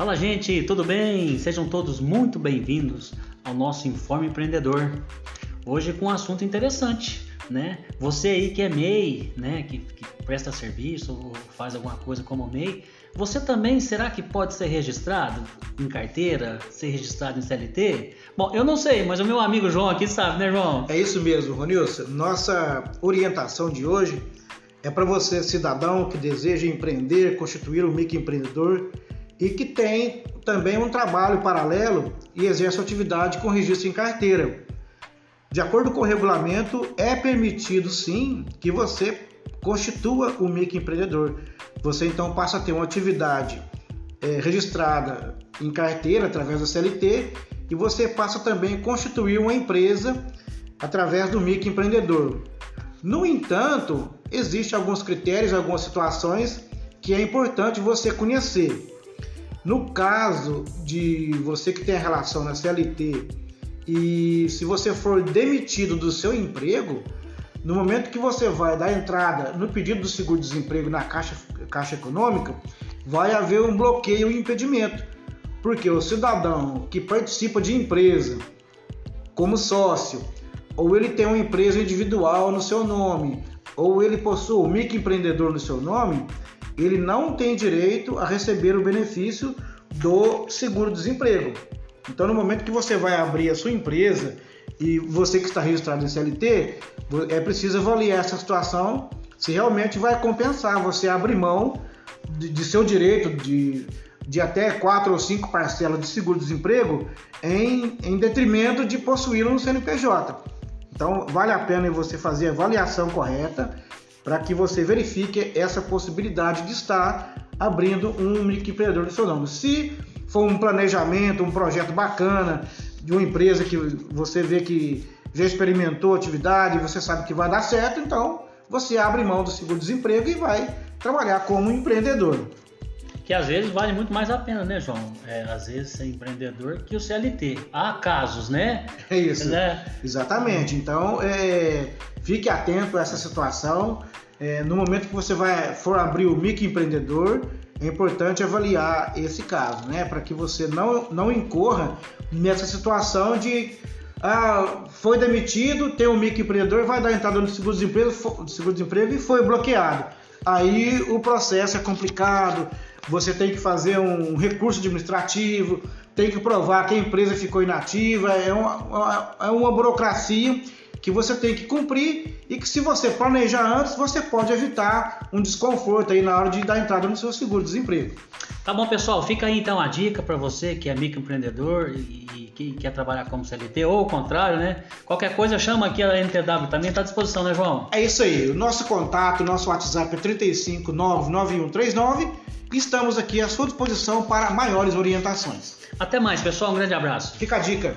Fala, gente, tudo bem? Sejam todos muito bem-vindos ao nosso Informe Empreendedor. Hoje com um assunto interessante, né? Você aí que é MEI, né, que, que presta serviço ou faz alguma coisa como MEI, você também será que pode ser registrado em carteira, ser registrado em CLT? Bom, eu não sei, mas o meu amigo João aqui sabe, né, João? É isso mesmo, Ronilson. Nossa orientação de hoje é para você, cidadão que deseja empreender, constituir um microempreendedor e que tem também um trabalho paralelo e exerce atividade com registro em carteira. De acordo com o regulamento, é permitido sim que você constitua o microempreendedor. Você então passa a ter uma atividade é, registrada em carteira através da CLT e você passa também a constituir uma empresa através do microempreendedor. No entanto, existem alguns critérios, algumas situações que é importante você conhecer. No caso de você que tem a relação na CLT e se você for demitido do seu emprego, no momento que você vai dar entrada no pedido do seguro-desemprego na Caixa, Caixa Econômica, vai haver um bloqueio e um impedimento. Porque o cidadão que participa de empresa como sócio, ou ele tem uma empresa individual no seu nome, ou ele possui um microempreendedor no seu nome, ele não tem direito a receber o benefício do seguro-desemprego. Então, no momento que você vai abrir a sua empresa e você que está registrado em CLT, é preciso avaliar essa situação se realmente vai compensar você abrir mão de, de seu direito de, de até quatro ou cinco parcelas de seguro-desemprego em, em detrimento de possuí-lo no CNPJ. Então, vale a pena você fazer a avaliação correta para que você verifique essa possibilidade de estar abrindo um microempreendedor no seu nome. Se for um planejamento, um projeto bacana de uma empresa que você vê que já experimentou atividade, você sabe que vai dar certo, então você abre mão do seguro-desemprego e vai trabalhar como empreendedor. Que às vezes vale muito mais a pena, né, João? É, às vezes ser empreendedor que o CLT. Há casos, né? É isso. Né? Exatamente. Então, é, fique atento a essa situação. É, no momento que você vai for abrir o microempreendedor, é importante avaliar esse caso, né? Para que você não, não incorra nessa situação de ah, foi demitido, tem um microempreendedor, vai dar entrada no seguro-desemprego seguro e foi bloqueado. Aí o processo é complicado, você tem que fazer um recurso administrativo, tem que provar que a empresa ficou inativa, é uma, é uma burocracia que você tem que cumprir e que se você planejar antes, você pode evitar um desconforto aí na hora de dar entrada no seu seguro-desemprego. Tá bom, pessoal, fica aí então a dica para você que é microempreendedor e que quer trabalhar como CLT ou o contrário, né? Qualquer coisa chama aqui a NTW também, está à disposição, né, João? É isso aí. O nosso contato, nosso WhatsApp é 3599139 e estamos aqui à sua disposição para maiores orientações. Até mais, pessoal. Um grande abraço. Fica a dica.